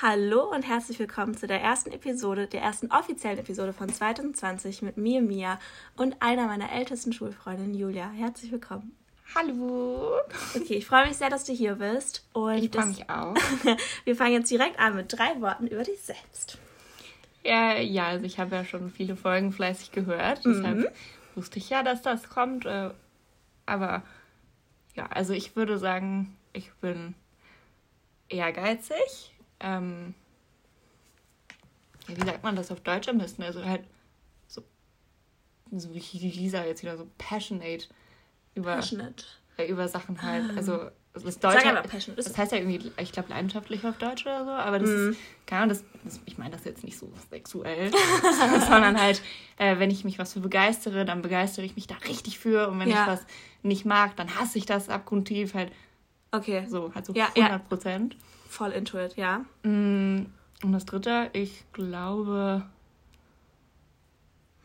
Hallo und herzlich willkommen zu der ersten Episode, der ersten offiziellen Episode von 2020 mit mir, Mia und einer meiner ältesten Schulfreundinnen, Julia. Herzlich willkommen. Hallo. Okay, ich freue mich sehr, dass du hier bist. Und ich freue mich auch. wir fangen jetzt direkt an mit drei Worten über dich selbst. Ja, ja also ich habe ja schon viele Folgen fleißig gehört. Mhm. Deshalb wusste ich ja, dass das kommt. Äh, aber ja, also ich würde sagen, ich bin ehrgeizig ähm, wie sagt man das auf Deutsch am besten? Also halt so, so wie Lisa jetzt wieder so passionate über, passionate. Äh, über Sachen halt. Ah. Also das Deutsche, Sag das heißt ja irgendwie, ich glaube, leidenschaftlich auf Deutsch oder so, aber das mm. ist, keine Ahnung, das, das, ich meine das jetzt nicht so sexuell, sondern halt, äh, wenn ich mich was für begeistere, dann begeistere ich mich da richtig für und wenn ja. ich was nicht mag, dann hasse ich das abgrundtief halt. Okay. So, halt so ja, 100 Prozent. Ja. Voll into it, ja. Mm, und das dritte, ich glaube.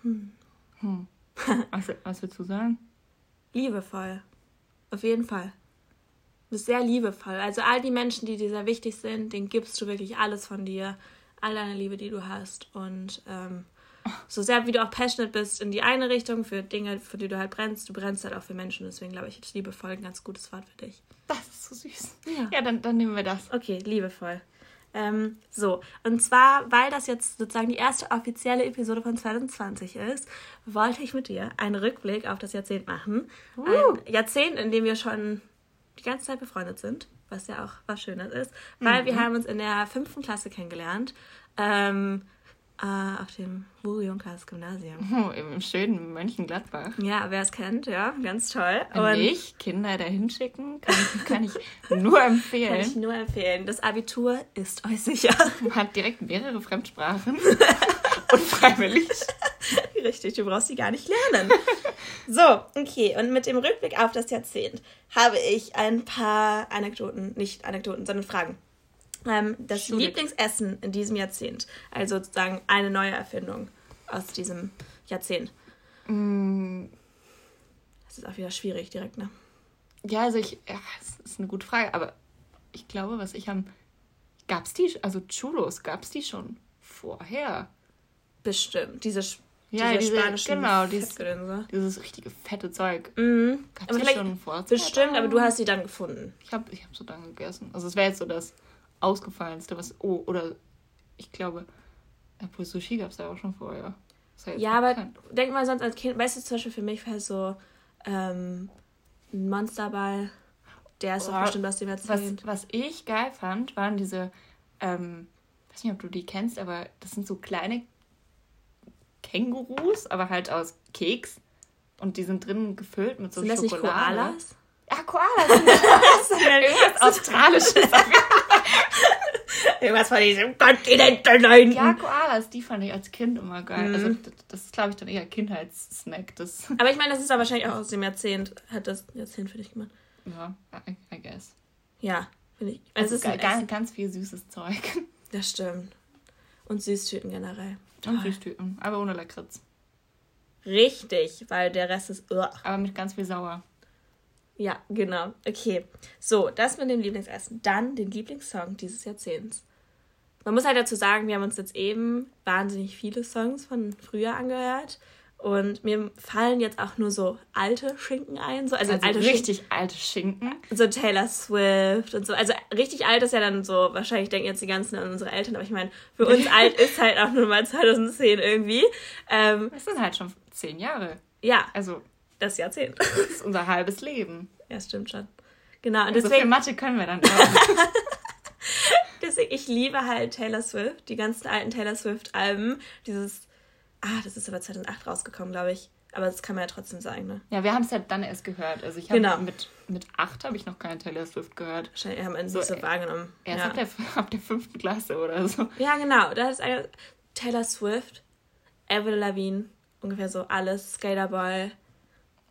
Hm. Hm. Was, was willst du sagen? Liebevoll. Auf jeden Fall. Du bist sehr liebevoll. Also all die Menschen, die dir sehr wichtig sind, denen gibst du wirklich alles von dir. All deine Liebe, die du hast. Und ähm, so sehr wie du auch passionate bist in die eine Richtung für Dinge, für die du halt brennst, du brennst halt auch für Menschen. Deswegen glaube ich, ist liebevoll ein ganz gutes Wort für dich. Das ist so süß. Ja, ja dann, dann nehmen wir das. Okay, liebevoll. Ähm, so, und zwar, weil das jetzt sozusagen die erste offizielle Episode von 2020 ist, wollte ich mit dir einen Rückblick auf das Jahrzehnt machen. Uh. Ein Jahrzehnt, in dem wir schon die ganze Zeit befreundet sind, was ja auch was Schönes ist, weil mhm. wir haben uns in der fünften Klasse kennengelernt. Ähm, äh, auf dem Uri Junkers Gymnasium. Oh, Im schönen Mönchengladbach. Ja, wer es kennt, ja, ganz toll. Und ich Kinder dahin schicken, kann, kann ich nur empfehlen. Kann ich nur empfehlen. Das Abitur ist euch sicher. Man hat direkt mehrere Fremdsprachen. und freiwillig. Richtig, du brauchst sie gar nicht lernen. So, okay. Und mit dem Rückblick auf das Jahrzehnt habe ich ein paar Anekdoten, nicht Anekdoten, sondern Fragen ähm, das Schwierig. Lieblingsessen in diesem Jahrzehnt. Also sozusagen eine neue Erfindung aus diesem Jahrzehnt. Mm. Das ist auch wieder schwierig direkt, ne? Ja, also ich, ja, das ist eine gute Frage, aber ich glaube, was ich am. Gab's die, also Churros, gab's die schon vorher? Bestimmt. Diese, ja, diese, diese genau, dieses, dieses richtige fette Zeug. Mhm. Gab's aber die schon vorher? Bestimmt, aber du hast sie dann gefunden. Ich habe ich hab so dann gegessen. Also es wäre jetzt so das ausgefallenste, was. Oh, oder ich glaube, obwohl Sushi gab es da auch schon vorher. Ja, ja aber bekannt. denk mal sonst als Kind, weißt du, zum Beispiel für mich war so ähm, ein Monsterball, der ist oh, doch bestimmt aus dem Jahrzehnt. Was, was ich geil fand, waren diese, ähm, weiß nicht, ob du die kennst, aber das sind so kleine Kängurus, aber halt aus Keks. Und die sind drin gefüllt mit so sind Schokolade. Sind das nicht Koalas? Ja, Koalas. das ist irgendwas Australisches. Irgendwas von diesem Kontinent nein. Ja, Koalas, die fand ich als Kind immer geil. Mhm. Also das ist, glaube ich, dann eher Kindheitssnack. Das. Aber ich meine, das ist ja wahrscheinlich auch aus dem Jahrzehnt, hat das Jahrzehnt für dich gemacht. Ja, I, I guess. Ja, finde ich. Also es ist ganz, ganz viel süßes Zeug. Das stimmt. Und Süßtüten generell. Und Süßtüten, aber ohne Lakritz. Richtig, weil der Rest ist. Ugh. Aber mit ganz viel Sauer. Ja, genau. Okay. So, das mit dem Lieblingsessen. Dann den Lieblingssong dieses Jahrzehnts. Man muss halt dazu sagen, wir haben uns jetzt eben wahnsinnig viele Songs von früher angehört. Und mir fallen jetzt auch nur so alte Schinken ein. So, also, also alte richtig Schinken. alte Schinken. So Taylor Swift und so. Also richtig alt ist ja dann so, wahrscheinlich denken jetzt die ganzen an unsere Eltern, aber ich meine, für uns alt ist halt auch nur mal 2010 irgendwie. Ähm, das sind halt schon zehn Jahre. Ja. Also das Jahrzehnt. Das ist unser halbes Leben. Ja, stimmt schon. Genau. Und deswegen, so viel Mathe können wir dann auch. deswegen, ich liebe halt Taylor Swift, die ganzen alten Taylor Swift-Alben. Dieses, ah, das ist aber 2008 rausgekommen, glaube ich. Aber das kann man ja trotzdem sagen, ne? Ja, wir haben es ja dann erst gehört. Also ich habe genau. mit, mit acht habe ich noch keine Taylor Swift gehört. Wahrscheinlich haben wir so, so wahrgenommen. Erst ja. ab, der, ab der fünften Klasse oder so. Ja, genau. Das ist eine, Taylor Swift, Avril Lavigne, ungefähr so alles, Skaterboy,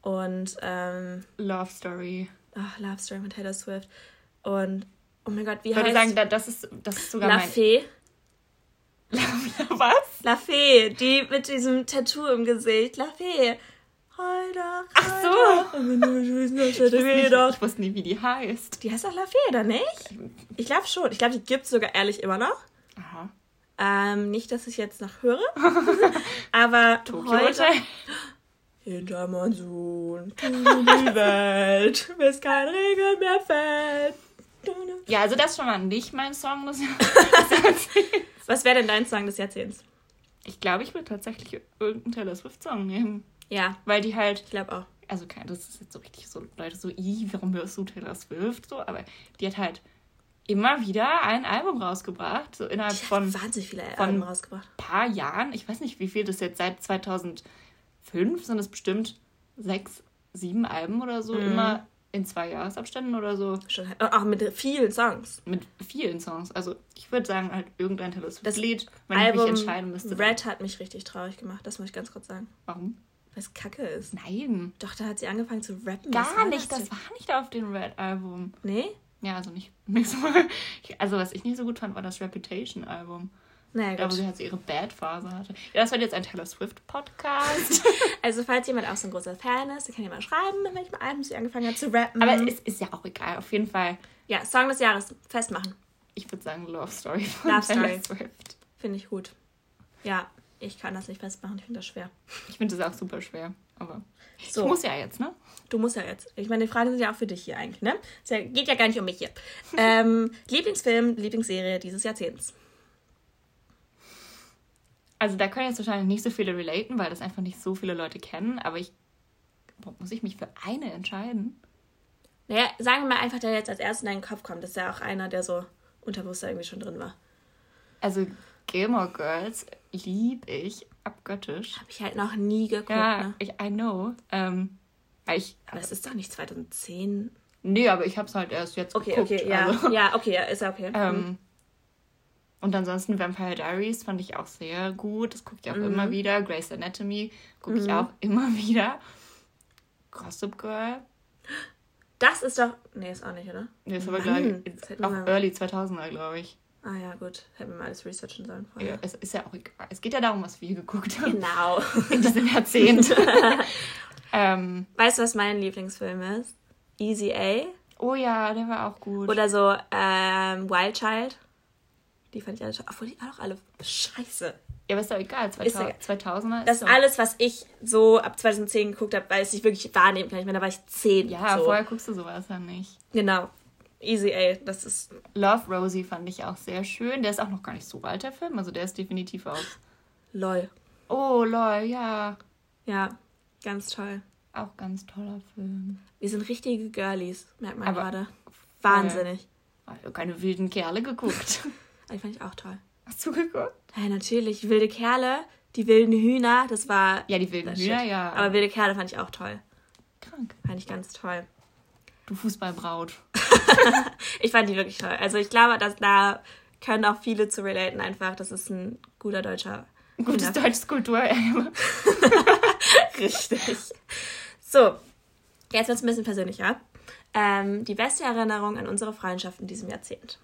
und ähm, Love Story. Ach, Love Story mit Taylor Swift. Und oh mein Gott, wie ich heißt... Ich würde sagen, das ist, das ist sogar La mein... Fee. La, was? La Fee, die mit diesem Tattoo im Gesicht. La Fee. Freitag, Ach so. ich, wusste ich wusste nie, wie die heißt. Die heißt auch La Fee, oder nicht? Ich glaube schon. Ich glaube, die gibt es sogar ehrlich immer noch. Aha. Ähm, nicht, dass ich jetzt noch höre, aber Tokyo heute... Hinter Monsun, die Welt, bis kein Regen mehr fällt. Ja, also das ist schon mal nicht mein Song des Jahrzehnts. Was wäre denn dein Song des Jahrzehnts? Ich glaube, ich würde tatsächlich irgendeinen Taylor Swift-Song nehmen. Ja. Weil die halt. Ich glaube auch. Also, das ist jetzt so richtig so, Leute, so, i, warum hörst du Taylor Swift? So, aber die hat halt immer wieder ein Album rausgebracht. So innerhalb von. wahnsinnig viele Alben rausgebracht. Ein paar Jahren. Ich weiß nicht, wie viel das jetzt seit 2005 sind es bestimmt sechs, sieben Alben oder so. Mhm. Immer in zwei Jahresabständen oder so. Schon, auch mit vielen Songs. Mit vielen Songs. Also ich würde sagen, halt irgendein Taylor Swift-Lied, wenn Album ich mich entscheiden müsste. Red hat mich richtig traurig gemacht, das muss ich ganz kurz sagen. Warum? Weil es kacke ist. Nein. Doch, da hat sie angefangen zu rappen. Gar nicht, das, das war nicht auf dem Red-Album. Nee? Ja, also nicht, nicht so. Also was ich nicht so gut fand, war das Reputation-Album. Naja, da, wo sie halt so ihre Bad-Phase hatte. Ja, das wird jetzt ein Taylor Swift-Podcast. also, falls jemand auch so ein großer Fan ist, dann kann ihr mal schreiben, in welchem Album sie angefangen hat zu rappen. Aber es ist ja auch egal, auf jeden Fall. Ja, Song des Jahres festmachen. Ich würde sagen Love Story von Love Taylor Story. Swift. Finde ich gut. Ja, ich kann das nicht festmachen, ich finde das schwer. Ich finde das auch super schwer, aber so. ich muss ja jetzt, ne? Du musst ja jetzt. Ich meine, die Fragen sind ja auch für dich hier eigentlich, ne? Es geht ja gar nicht um mich hier. ähm, Lieblingsfilm, Lieblingsserie dieses Jahrzehnts. Also da können jetzt wahrscheinlich nicht so viele relaten, weil das einfach nicht so viele Leute kennen, aber ich. Muss ich mich für eine entscheiden? Naja, sagen wir mal einfach, der jetzt als erstes in deinen Kopf kommt. Das ist ja auch einer, der so unterbewusst irgendwie schon drin war. Also Gilmore Girls lieb ich abgöttisch. Habe ich halt noch nie geguckt. Ja, ne? ich, I know. Ähm, ich, aber es ist doch nicht 2010. Nee, aber ich habe es halt erst jetzt okay, geguckt. Okay, ja, also. ja, okay, ja, ist ja okay. Ähm, mhm. Und ansonsten Vampire Diaries fand ich auch sehr gut. Das gucke ich auch mhm. immer wieder. Grey's Anatomy gucke mhm. ich auch immer wieder. Gossip Girl. Das ist doch. Nee, ist auch nicht, oder? Nee, ist aber gleich. Auch Early 2000er, glaube ich. Ah ja, gut. Hätten wir mal alles researchen sollen vorher. Ja, es ist ja auch egal. Es geht ja darum, was wir geguckt haben. Genau. In diesem Jahrzehnt. ähm, weißt du, was mein Lieblingsfilm ist? Easy A. Oh ja, der war auch gut. Oder so ähm, Wild Child. Die fand ich alle toll. Obwohl die auch alle scheiße. Ja, aber ist doch egal. 2000, 2000er Das ist alles, was ich so ab 2010 geguckt habe, weil es sich wirklich wahrnehmen kann. Ich meine, da war ich 10. Ja, so. vorher guckst du sowas ja nicht. Genau. Easy A, das ist. Love Rosie fand ich auch sehr schön. Der ist auch noch gar nicht so alt, der Film. Also der ist definitiv aus. LOL. Oh, LOL, ja. Ja, ganz toll. Auch ganz toller Film. Wir sind richtige Girlies, merkt man gerade. Wahnsinnig. Keine wilden Kerle geguckt. Die fand ich auch toll. Hast du geguckt? Ja, natürlich. Wilde Kerle, die wilden Hühner, das war. Ja, die wilden Hühner, shit. ja. Aber wilde Kerle fand ich auch toll. Krank. Fand ich ganz toll. Du Fußballbraut. ich fand die wirklich toll. Also ich glaube, dass da können auch viele zu relaten einfach. Das ist ein guter deutscher. Ein gutes Kinder. deutsches Kulturerbe. Richtig. So, jetzt wird es ein bisschen persönlicher. Ähm, die beste Erinnerung an unsere Freundschaft in diesem Jahrzehnt.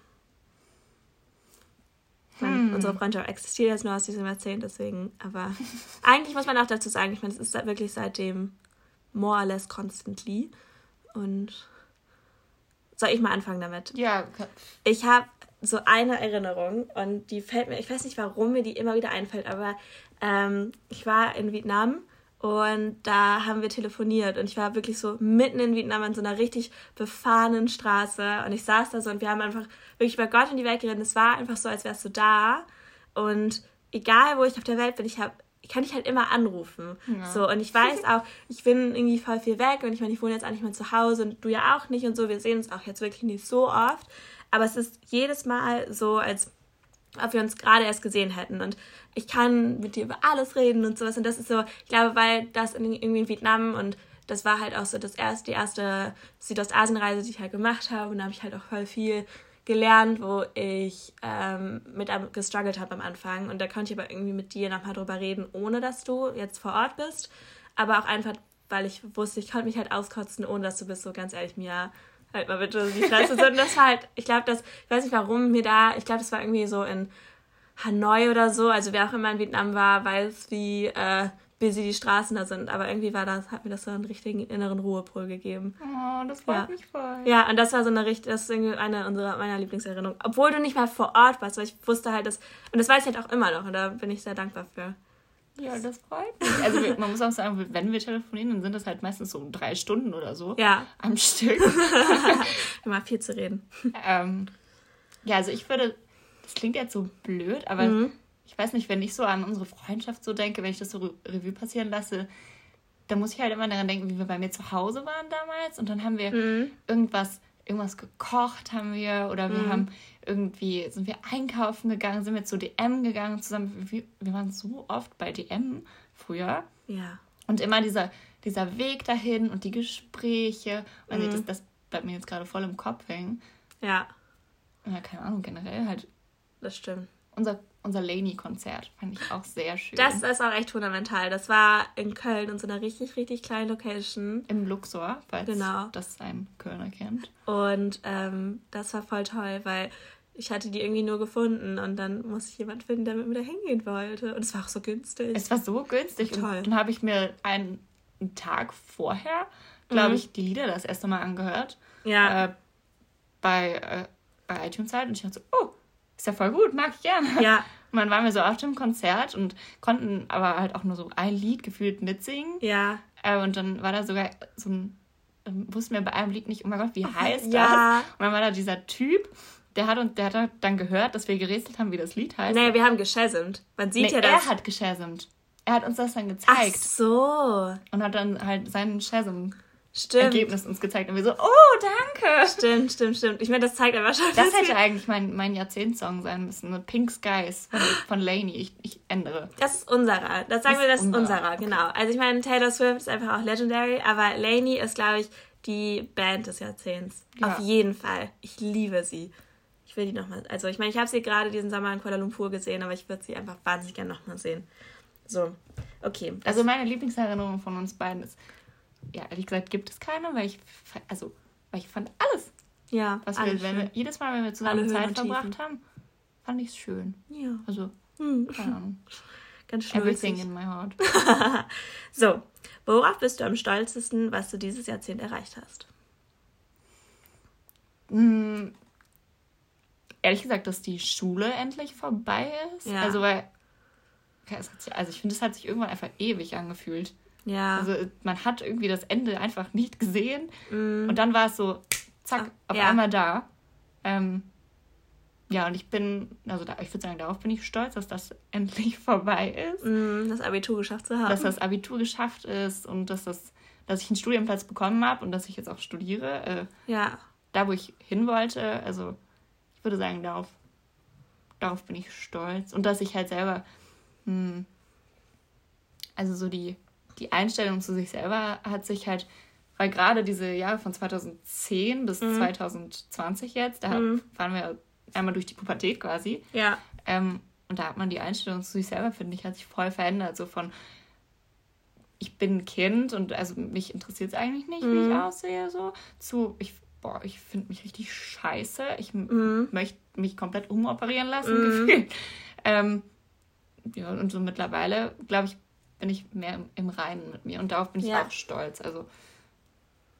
Hm. Unsere Freundschaft existiert jetzt nur aus diesem Jahrzehnt, deswegen. Aber eigentlich muss man auch dazu sagen, ich meine, es ist wirklich seitdem more or less constantly. Und soll ich mal anfangen damit? Ja. Ich habe so eine Erinnerung und die fällt mir, ich weiß nicht, warum mir die immer wieder einfällt, aber ähm, ich war in Vietnam und da haben wir telefoniert und ich war wirklich so mitten in Vietnam an so einer richtig befahrenen Straße und ich saß da so und wir haben einfach wirklich über Gott und die Welt geredet. Es war einfach so, als wärst du da und egal wo ich auf der Welt bin, ich habe kann ich halt immer anrufen. Ja. So, und ich weiß auch, ich bin irgendwie voll viel weg und ich meine, ich wohne jetzt auch nicht mehr zu Hause und du ja auch nicht und so. Wir sehen uns auch jetzt wirklich nicht so oft. Aber es ist jedes Mal so, als ob wir uns gerade erst gesehen hätten. Und ich kann mit dir über alles reden und sowas. Und das ist so, ich glaube, weil das in, irgendwie in Vietnam und das war halt auch so das erste, die erste Südostasien-Reise, die ich halt gemacht habe. Und da habe ich halt auch voll viel gelernt, wo ich ähm, mit gestruggelt habe am Anfang. Und da konnte ich aber irgendwie mit dir nochmal drüber reden, ohne dass du jetzt vor Ort bist. Aber auch einfach, weil ich wusste, ich konnte mich halt auskotzen, ohne dass du bist. So ganz ehrlich, mir halt mal bitte die so, und das war halt, ich glaube, das, ich weiß nicht warum mir da, ich glaube, das war irgendwie so in Hanoi oder so. Also wer auch immer in Vietnam war, weiß, wie äh, busy die Straßen da sind. Aber irgendwie war das, hat mir das so einen richtigen inneren Ruhepol gegeben. Oh, das freut ja. mich voll. Ja, und das war so eine richtig, das ist irgendwie eine unserer, meiner Lieblingserinnerungen. Obwohl du nicht mal vor Ort warst, weil ich wusste halt, dass, und das weiß ich halt auch immer noch, und da bin ich sehr dankbar für. Ja, das freut mich. Also man muss auch sagen, wenn wir telefonieren, dann sind das halt meistens so drei Stunden oder so. Ja. Am Stück. Immer viel zu reden. Ähm, ja, also ich würde, das klingt jetzt so blöd, aber mhm. ich weiß nicht, wenn ich so an unsere Freundschaft so denke, wenn ich das so Revue passieren lasse, dann muss ich halt immer daran denken, wie wir bei mir zu Hause waren damals. Und dann haben wir mhm. irgendwas, irgendwas gekocht haben wir oder wir mhm. haben irgendwie, sind wir einkaufen gegangen, sind wir zu DM gegangen zusammen. Wir, wir waren so oft bei DM früher. Ja. Und immer dieser, dieser Weg dahin und die Gespräche. Und mhm. das, das bleibt mir jetzt gerade voll im Kopf hängen. Ja ja, keine Ahnung, generell halt. Das stimmt. Unser, unser Laney-Konzert fand ich auch sehr schön. Das ist auch echt fundamental. Das war in Köln in so einer richtig, richtig kleinen Location. Im Luxor, falls genau. das ein Kölner kennt. Und ähm, das war voll toll, weil ich hatte die irgendwie nur gefunden und dann musste ich jemanden finden, der mit mir da hingehen wollte. Und es war auch so günstig. Es war so günstig. Toll. Und dann habe ich mir einen, einen Tag vorher, glaube mhm. ich, die Lieder das erste Mal angehört. Ja. Äh, bei äh, bei iTunes halt und ich dachte so, oh, ist ja voll gut, mag ich gerne. Ja. Und dann waren wir so auf dem Konzert und konnten aber halt auch nur so ein Lied gefühlt mitsingen. Ja. Äh, und dann war da sogar so ein, wussten wir bei einem Lied nicht, oh mein Gott, wie heißt ja. das? Und dann war da dieser Typ, der hat uns, der hat dann gehört, dass wir gerätselt haben, wie das Lied heißt. Nee, wir haben geschasmt. Man sieht nee, ja das. Er hat geschasmt. Er hat uns das dann gezeigt. Ach so. Und hat dann halt seinen Shazam Stimmt. Ergebnis uns gezeigt und wir so, oh, danke. Stimmt, stimmt, stimmt. Ich meine, das zeigt aber schon. Das hätte eigentlich mein, mein Jahrzehntsong sein müssen. Mit Pink Skies von, von Laney. Ich, ich ändere. Das ist unserer. Das sagen das wir, das ist unserer, unserer okay. genau. Also ich meine, Taylor Swift ist einfach auch legendary, aber Laney ist, glaube ich, die Band des Jahrzehnts. Ja. Auf jeden Fall. Ich liebe sie. Ich will die nochmal. Also ich meine, ich habe sie gerade diesen Sommer in Kuala Lumpur gesehen, aber ich würde sie einfach wahnsinnig gerne nochmal sehen. So, okay. Also meine Lieblingserinnerung von uns beiden ist ja, ehrlich gesagt gibt es keine, weil ich, also, weil ich fand alles. Ja, was wir, wenn wir, jedes Mal, wenn wir zusammen Alle Zeit verbracht haben, fand ich es schön. Ja. Also, hm. keine Ahnung. Ganz schön. Everything in my heart. so, worauf bist du am stolzesten, was du dieses Jahrzehnt erreicht hast? Hm, ehrlich gesagt, dass die Schule endlich vorbei ist. Ja. Also, weil, also ich finde, es hat sich irgendwann einfach ewig angefühlt. Ja. Also man hat irgendwie das Ende einfach nicht gesehen. Mm. Und dann war es so, zack, auf ja. einmal da. Ähm, ja, und ich bin, also da, ich würde sagen, darauf bin ich stolz, dass das endlich vorbei ist. Mm, das Abitur geschafft zu haben. Dass das Abitur geschafft ist und dass, das, dass ich einen Studienplatz bekommen habe und dass ich jetzt auch studiere. Äh, ja. Da, wo ich hin wollte. Also ich würde sagen, darauf, darauf bin ich stolz. Und dass ich halt selber, hm, also so die die Einstellung zu sich selber hat sich halt, weil gerade diese Jahre von 2010 bis mhm. 2020 jetzt, da mhm. fahren wir einmal durch die Pubertät quasi. Ja. Ähm, und da hat man die Einstellung zu sich selber, finde ich, hat sich voll verändert. So von, ich bin ein Kind und also mich interessiert es eigentlich nicht, mhm. wie ich mhm. aussehe, so, zu, ich, boah, ich finde mich richtig scheiße. Ich mhm. möchte mich komplett umoperieren lassen, mhm. gefühlt. Ähm, ja, und so mittlerweile, glaube ich, bin ich mehr im, im Reinen mit mir und darauf bin ich ja. auch stolz. Also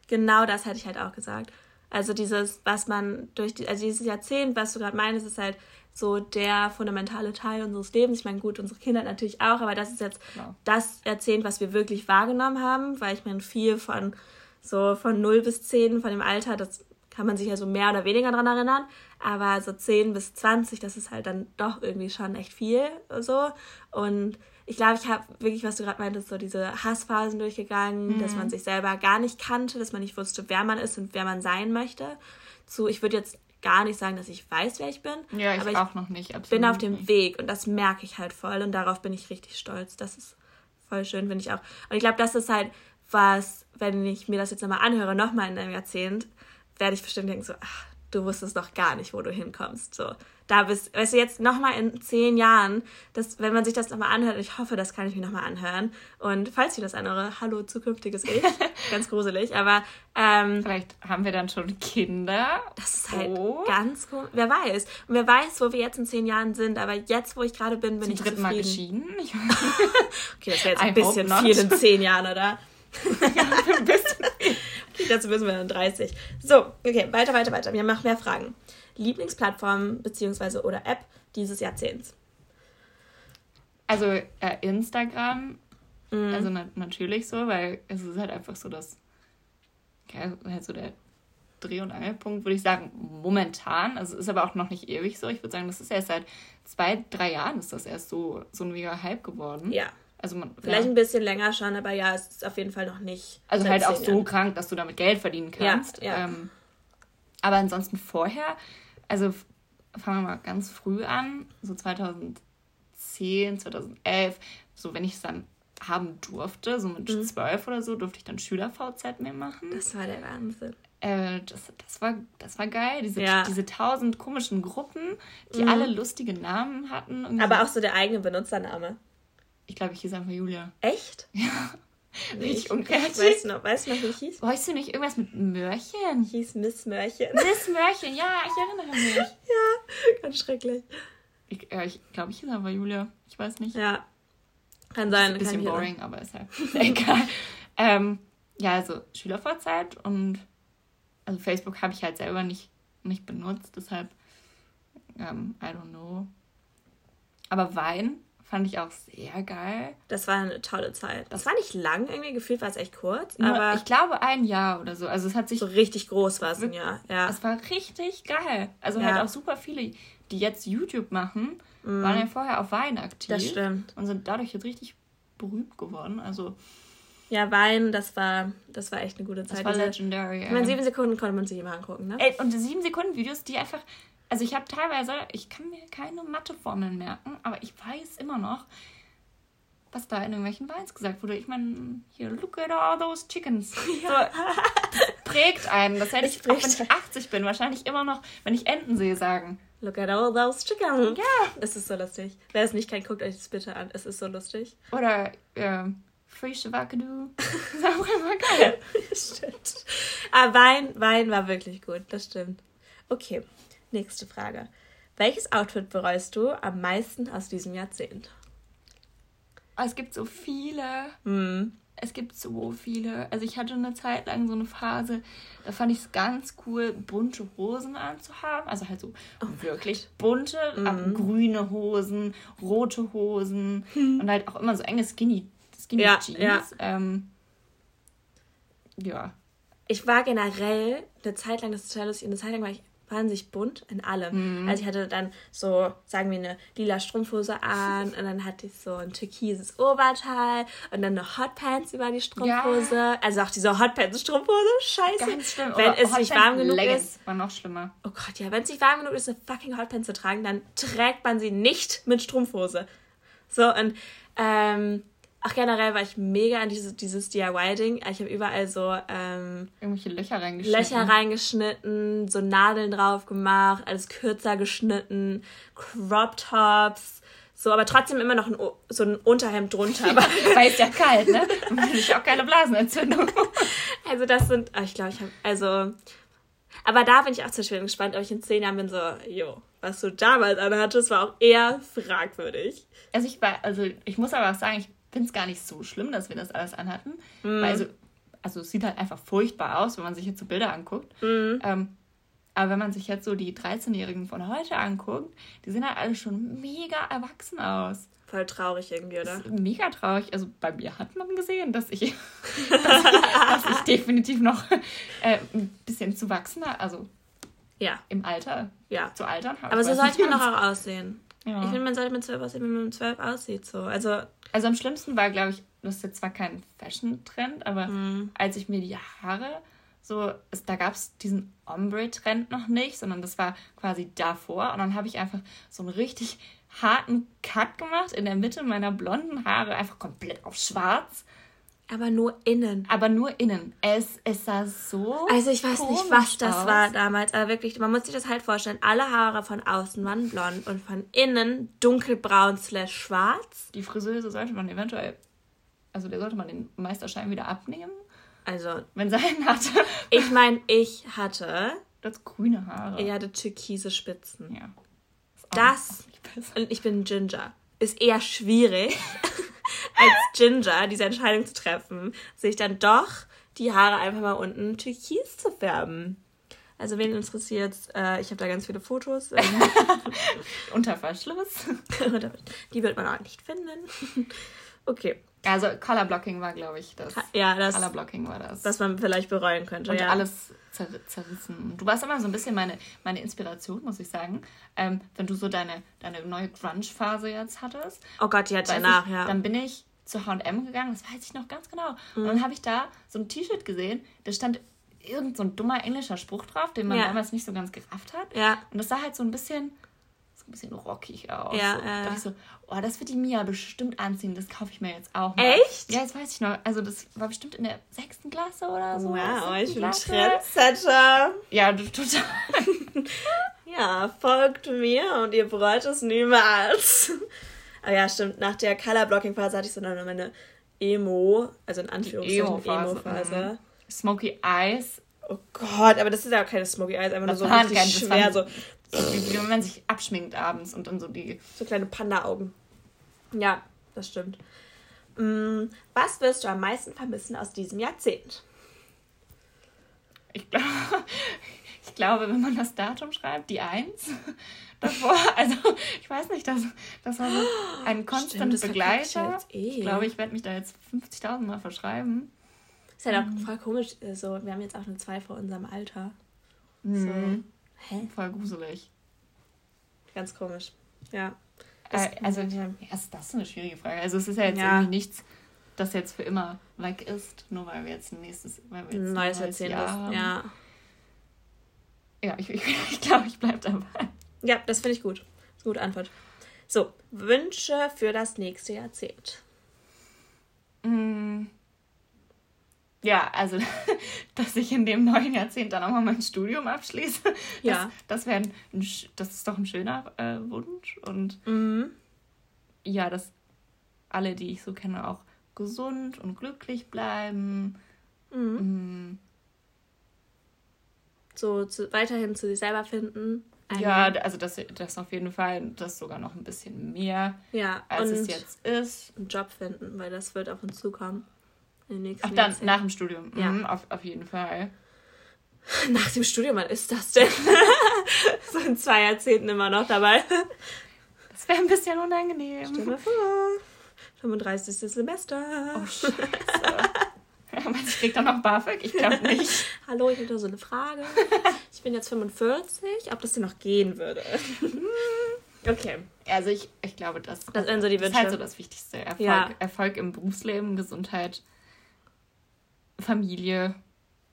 genau das hätte ich halt auch gesagt. Also dieses, was man durch die, also dieses Jahrzehnt, was du gerade meinst, ist halt so der fundamentale Teil unseres Lebens. Ich meine, gut, unsere Kinder natürlich auch, aber das ist jetzt genau. das Jahrzehnt, was wir wirklich wahrgenommen haben, weil ich meine, viel von so von 0 bis 10 von dem Alter, das kann man sich ja so mehr oder weniger dran erinnern, aber so 10 bis 20, das ist halt dann doch irgendwie schon echt viel so und ich glaube, ich habe wirklich, was du gerade meintest, so diese Hassphasen durchgegangen, mhm. dass man sich selber gar nicht kannte, dass man nicht wusste, wer man ist und wer man sein möchte. Zu, ich würde jetzt gar nicht sagen, dass ich weiß, wer ich bin. Ja, ich, aber ich auch noch nicht. Absolut bin auf dem nicht. Weg und das merke ich halt voll und darauf bin ich richtig stolz. Das ist voll schön, finde ich auch. Und ich glaube, das ist halt was, wenn ich mir das jetzt nochmal anhöre, nochmal in einem Jahrzehnt, werde ich bestimmt denken so, ach, du wusstest noch gar nicht, wo du hinkommst. So, da bist, weißt du, jetzt nochmal in zehn Jahren, das, wenn man sich das nochmal anhört, ich hoffe, das kann ich mir nochmal anhören. Und falls ihr das andere, hallo zukünftiges Ich, ganz gruselig, aber ähm, vielleicht haben wir dann schon Kinder. Das ist halt oh. ganz cool. Wer weiß. Und wer weiß, wo wir jetzt in zehn Jahren sind, aber jetzt, wo ich gerade bin, bin Zum ich dritten Mal geschieden. okay, das wäre jetzt ein I bisschen viel in zehn Jahren, oder? ja, ein bisschen dazu müssen wir dann 30. So, okay, weiter, weiter, weiter. Wir noch mehr Fragen. Lieblingsplattform bzw. oder App dieses Jahrzehnts? Also äh, Instagram, mhm. also na natürlich so, weil es ist halt einfach so das, okay, halt so der Dreh- und Angelpunkt, würde ich sagen, momentan. Also ist aber auch noch nicht ewig so. Ich würde sagen, das ist erst seit zwei, drei Jahren ist das erst so, so ein mega Hype geworden. Ja. Also man, Vielleicht ja. ein bisschen länger schon, aber ja, es ist auf jeden Fall noch nicht. Also halt auch so krank, dass du damit Geld verdienen kannst. Ja, ja. Ähm, aber ansonsten vorher also fangen wir mal ganz früh an, so 2010, 2011, so wenn ich es dann haben durfte, so mit mhm. 12 oder so, durfte ich dann Schüler-VZ mehr machen. Das war der Wahnsinn. Äh, das, das, war, das war geil, diese, ja. diese tausend komischen Gruppen, die mhm. alle lustige Namen hatten. Aber auch so der eigene Benutzername. Ich glaube, ich hieß einfach Julia. Echt? Ja. Richtig unkreativ. Weißt du noch, weißt du noch, wie ich hieß? Weißt du nicht irgendwas mit Mörchen? Ich hieß Miss Mörchen. Miss Mörchen, ja, ich erinnere mich. ja, ganz schrecklich. Ich, ja, ich glaube, ich hieß aber Julia. Ich weiß nicht. Ja. Kann sein. Ist ein bisschen boring, sein. aber ist halt egal. ähm, ja, also Schülervorzeit und also Facebook habe ich halt selber nicht, nicht benutzt, deshalb ähm, I don't know. Aber Wein Fand ich auch sehr geil. Das war eine tolle Zeit. Das war nicht lang, irgendwie gefühlt war es echt kurz. Nur, aber ich glaube ein Jahr oder so. Also es hat sich. So richtig groß war es ein Jahr, ja. Es war richtig geil. Also ja. halt auch super viele, die jetzt YouTube machen, mm. waren ja vorher auf Wein aktiv. Das stimmt. Und sind dadurch jetzt richtig berühmt geworden. Also. Ja, Wein, das war, das war echt eine gute Zeit. Das war legendary. Ich meine, sieben Sekunden konnte man sich immer angucken, ne? Ey, und sieben Sekunden Videos, die einfach also ich habe teilweise, ich kann mir keine Matheformeln merken, aber ich weiß immer noch, was da in irgendwelchen Weins gesagt wurde. Ich meine, hier, look at all those chickens. Ja. So, prägt einen. Das hätte ich, auch wenn ich 80 bin, wahrscheinlich immer noch, wenn ich Enten sehe, sagen. Look at all those chickens. Ja. Es ist so lustig. Wer es nicht kennt, guckt euch das bitte an. Es ist so lustig. Oder, ja, Free Shavakadu. Das auch immer geil. stimmt. Aber Wein, Wein war wirklich gut. Das stimmt. Okay. Nächste Frage. Welches Outfit bereust du am meisten aus diesem Jahrzehnt? Oh, es gibt so viele. Mm. Es gibt so viele. Also ich hatte eine Zeit lang so eine Phase, da fand ich es ganz cool, bunte Hosen anzuhaben. Also halt so oh wirklich bunte, mm. grüne Hosen, rote Hosen hm. und halt auch immer so enge Skinny, Skinny ja, Jeans. Ja. Ähm, ja. Ich war generell eine Zeit lang, das ist total lustig, eine Zeit lang war ich wahnsinnig bunt in allem. Mhm. Also ich hatte dann so, sagen wir, eine lila Strumpfhose an und dann hatte ich so ein türkises Oberteil und dann eine Hotpants über die Strumpfhose. Ja. Also auch diese Hotpants-Strumpfhose, scheiße. Ganz schlimm. Wenn Oder es nicht warm genug Leggings ist. war noch schlimmer. Oh Gott, ja, wenn es nicht warm genug ist, eine fucking Hotpants zu tragen, dann trägt man sie nicht mit Strumpfhose. So, und ähm, Ach, generell war ich mega an dieses, dieses DIY-Ding. Ich habe überall so ähm, irgendwelche Löcher reingeschnitten. Löcher reingeschnitten, so Nadeln drauf gemacht, alles kürzer geschnitten, Crop Tops, so, aber trotzdem immer noch ein, so ein Unterhemd drunter. Ja, weil es ja kalt, ne? Und ich auch keine Blasenentzündung. also das sind, oh, ich glaube, ich habe, also, aber da bin ich auch zum Beispiel gespannt, ob ich in zehn Jahren bin so, jo, was du damals anhattest, war auch eher fragwürdig. Also ich war, also ich muss aber auch sagen, ich finde es gar nicht so schlimm, dass wir das alles anhatten. Mhm. Weil also, also es sieht halt einfach furchtbar aus, wenn man sich jetzt so Bilder anguckt. Mhm. Ähm, aber wenn man sich jetzt so die 13-Jährigen von heute anguckt, die sehen halt alle schon mega erwachsen aus. Voll traurig irgendwie, oder? mega traurig. Also bei mir hat man gesehen, dass ich, dass, dass ich definitiv noch äh, ein bisschen zu wachsener, also ja. im Alter, ja. zu altern habe. Aber so sollte man doch auch aussehen. Ja. Ich finde, man sollte mit 12 aussehen, wie man mit 12 aussieht. So. Also also am schlimmsten war, glaube ich, das ist jetzt zwar kein Fashion-Trend, aber mhm. als ich mir die Haare so, es, da gab es diesen Ombre-Trend noch nicht, sondern das war quasi davor. Und dann habe ich einfach so einen richtig harten Cut gemacht in der Mitte meiner blonden Haare, einfach komplett auf schwarz. Aber nur innen. Aber nur innen. Es, es sah so. Also ich weiß nicht, was das aus. war damals, aber wirklich, man muss sich das halt vorstellen. Alle Haare von außen waren blond und von innen dunkelbraun slash schwarz. Die Friseuse sollte man eventuell, also der sollte man den Meisterschein wieder abnehmen. Also. Wenn sie einen hatte. Ich meine, ich hatte. Das grüne Haare. Er hatte türkise Spitzen. Ja. Das. das und ich bin Ginger. Ist eher schwierig. als Ginger diese Entscheidung zu treffen, sich dann doch die Haare einfach mal unten türkis zu färben. Also wen interessiert äh, ich habe da ganz viele Fotos. Ähm, Unter Verschluss. die wird man auch nicht finden. okay. Also Color Blocking war, glaube ich, das. Ja, das. Color Blocking war das. Was man vielleicht bereuen könnte. Und ja. alles zer zerrissen. Du warst immer so ein bisschen meine, meine Inspiration, muss ich sagen. Ähm, wenn du so deine, deine neue Grunge-Phase jetzt hattest. Oh Gott, die danach, ich, ja. Dann bin ich zu H&M gegangen, das weiß ich noch ganz genau. Mhm. Und dann habe ich da so ein T-Shirt gesehen, da stand irgend so ein dummer englischer Spruch drauf, den man ja. damals nicht so ganz gerafft hat. Ja. Und das sah halt so ein bisschen ein bisschen rockig aus. Ja, so. äh. Da ich so, oh, das wird die Mia bestimmt anziehen, das kaufe ich mir jetzt auch mal. Echt? Ja, das weiß ich noch. Also das war bestimmt in der sechsten Klasse oder so. Wow, ich bin. Trendsetter. Ja, total. ja, folgt mir und ihr bereut es niemals. Aber ja, stimmt, nach der Color-Blocking-Phase hatte ich so dann meine Emo, also in Anführungszeichen Emo-Phase. Emo mhm. Smoky Eyes. Oh Gott, aber das ist ja auch keine Smoky Eyes, einfach das nur so richtig schwer, so wie, wie wenn man sich abschminkt abends und dann so die. So kleine Panda-Augen. Ja, das stimmt. Mm, was wirst du am meisten vermissen aus diesem Jahrzehnt? Ich, glaub, ich glaube, wenn man das Datum schreibt, die Eins davor, also ich weiß nicht, das, das war so ein konstant Stimmt, Begleiter. Ich, eh. ich glaube, ich werde mich da jetzt 50.000 Mal verschreiben. Ist ja halt auch voll komisch, so, also, wir haben jetzt auch eine Zwei vor unserem Alter. Mhm. So. Hä? Voll gruselig. Ganz komisch. Ja. Äh, also, ja, ist das eine schwierige Frage. Also, es ist ja jetzt ja. irgendwie nichts, das jetzt für immer weg ist, nur weil wir jetzt ein nächstes, weil wir jetzt ein neues, neues Jahr haben. Ja. Ja, ich, ich, ich glaube, ich bleibe dabei. Ja, das finde ich gut. Gute Antwort. So, Wünsche für das nächste Jahrzehnt. Mm ja, also, dass ich in dem neuen Jahrzehnt dann auch mal mein Studium abschließe. Ja. Das, das, ein, das ist doch ein schöner äh, Wunsch. Und mhm. ja, dass alle, die ich so kenne, auch gesund und glücklich bleiben. Mhm. Mhm. So zu, weiterhin zu sich selber finden. Ja, also das, das auf jeden Fall, das sogar noch ein bisschen mehr, ja, als es jetzt ist. Einen Job finden, weil das wird auf uns zukommen. Ach, dann nach dem Studium. Ja. Mhm, auf, auf jeden Fall. Nach dem Studium, wann ist das denn? so in zwei Jahrzehnten immer noch dabei. Das wäre ein bisschen unangenehm. Stell dir vor. 35. Semester. Oh, Scheiße. Meinst ich krieg dann noch BAföG? Ich glaube nicht. Hallo, ich hätte so eine Frage. Ich bin jetzt 45, ob das denn noch gehen würde. Okay. Also ich, ich glaube, das, das, so das ist halt so das Wichtigste. Erfolg, ja. Erfolg im Berufsleben, Gesundheit, Familie.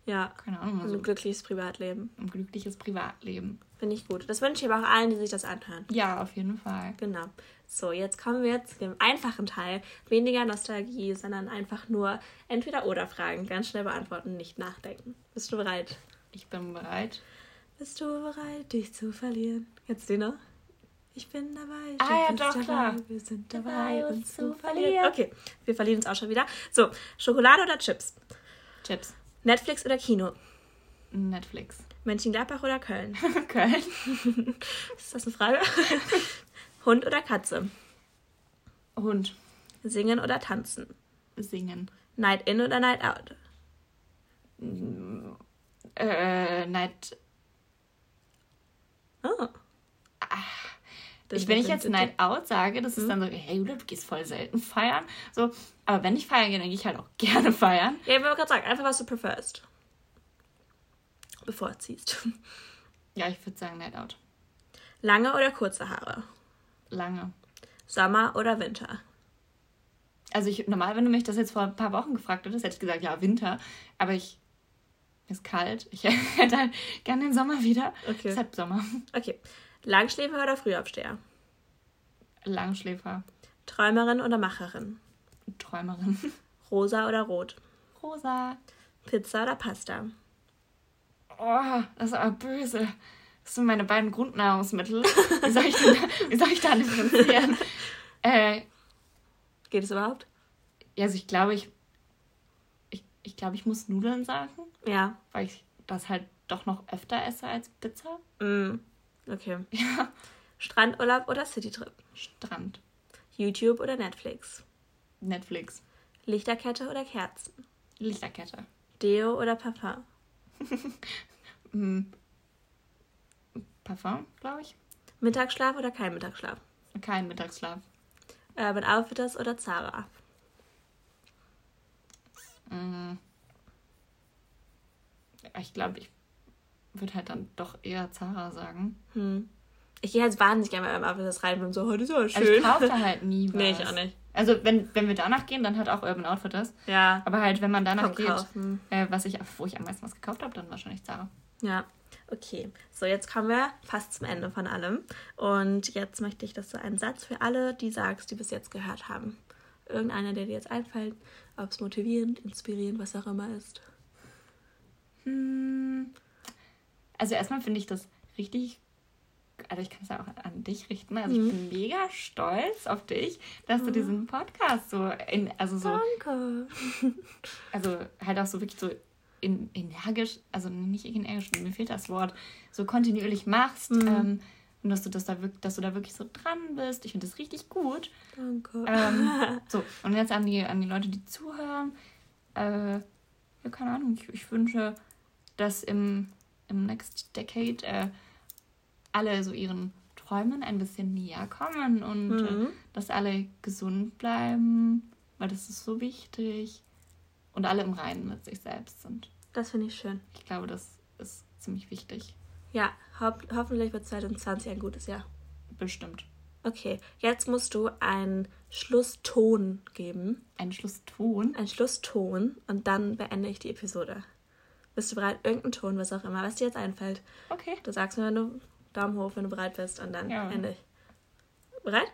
Ja. Keine Ahnung. Also ein glückliches Privatleben. Ein glückliches Privatleben. Finde ich gut. Das wünsche ich aber auch allen, die sich das anhören. Ja, auf jeden Fall. Genau. So, jetzt kommen wir zu dem einfachen Teil. Weniger Nostalgie, sondern einfach nur entweder oder Fragen. Ganz schnell beantworten, nicht nachdenken. Bist du bereit? Ich bin bereit. Bist du bereit, dich zu verlieren? Jetzt du noch? Ich bin dabei. Ah ja, doch, dabei. klar. Wir sind dabei, uns zu verlieren. Okay, wir verlieren uns auch schon wieder. So, Schokolade oder Chips? Chips. Netflix oder Kino? Netflix. Mönchengladbach oder Köln? Köln. Ist das eine Frage? Hund oder Katze? Hund. Singen oder tanzen? Singen. Night in oder Night out? Äh, Night. Oh. Ach. Ich, wenn ich jetzt Night Out sage, das ist mhm. dann so, hey Jule, du gehst voll selten feiern. So, aber wenn ich feiern gehe, dann gehe ich halt auch gerne feiern. Ja, ich wollte gerade sagen, einfach was du preferst. Bevorziehst. Ja, ich würde sagen Night Out. Lange oder kurze Haare? Lange. Sommer oder Winter? Also ich, normal, wenn du mich das jetzt vor ein paar Wochen gefragt hättest, hätte ich gesagt, ja, Winter. Aber ich ist kalt. Ich hätte halt gerne den Sommer wieder. Okay. Deshalb Sommer. Okay. Langschläfer oder Frühaufsteher? Langschläfer. Träumerin oder Macherin? Träumerin. Rosa oder rot? Rosa. Pizza oder Pasta? Oh, das ist aber böse. Das sind meine beiden Grundnahrungsmittel. Wie soll ich, denn, wie soll ich da differenzieren? äh, Geht es überhaupt? Ja, also ich glaube, ich, ich, ich glaube, ich muss Nudeln sagen. Ja. Weil ich das halt doch noch öfter esse als Pizza. Mm, okay. Ja. Strandurlaub oder Citytrip? Strand. YouTube oder Netflix? Netflix. Lichterkette oder Kerzen? Lichterkette. Deo oder Parfum? mm. Parfum, glaube ich. Mittagsschlaf oder kein Mittagsschlaf? Kein Mittagsschlaf. Urban Outfitters oder Zara? Mm. Ich glaube, ich würde halt dann doch eher Zara sagen. Hm. Ich gehe halt wahnsinnig gerne mal Urban Outfitters rein und so, heute ist ja schön. Also ich kaufe da halt nie was. nee, ich auch nicht. Also wenn, wenn wir danach gehen, dann halt auch Urban Outfitters. Ja. Aber halt, wenn man danach Komm, geht, äh, was ich, wo ich am meisten was gekauft habe, dann wahrscheinlich Zara. Ja. Okay, so jetzt kommen wir fast zum Ende von allem. Und jetzt möchte ich, dass du einen Satz für alle, die sagst, die bis jetzt gehört haben. Irgendeiner, der dir jetzt einfällt, ob es motivierend, inspirierend, was auch immer ist. Hm. Also erstmal finde ich das richtig also ich kann es ja auch an dich richten. Also mhm. ich bin mega stolz auf dich, dass mhm. du diesen Podcast so in, also so. Danke. Also halt auch so wirklich so in, energisch, also nicht energisch, mir fehlt das Wort, so kontinuierlich machst. Mhm. Ähm, und dass du, das da wirklich, dass du da wirklich so dran bist. Ich finde das richtig gut. Danke. Ähm, so, und jetzt an die, an die Leute, die zuhören. Äh, ja, keine Ahnung, ich, ich wünsche, dass im, im Next Decade äh, alle so ihren Träumen ein bisschen näher kommen und äh, mhm. äh, dass alle gesund bleiben, weil das ist so wichtig und alle im Reinen mit sich selbst sind. Das finde ich schön. Ich glaube, das ist ziemlich wichtig. Ja, ho hoffentlich wird 2020 ein gutes Jahr. Bestimmt. Okay, jetzt musst du einen Schlusston geben. Ein Schlusston? Ein Schlusston und dann beende ich die Episode. Bist du bereit? Irgendein Ton, was auch immer, was dir jetzt einfällt. Okay. Du sagst mir, wenn du Daumen hoch, wenn du bereit bist und dann ja. ende ich. Bereit?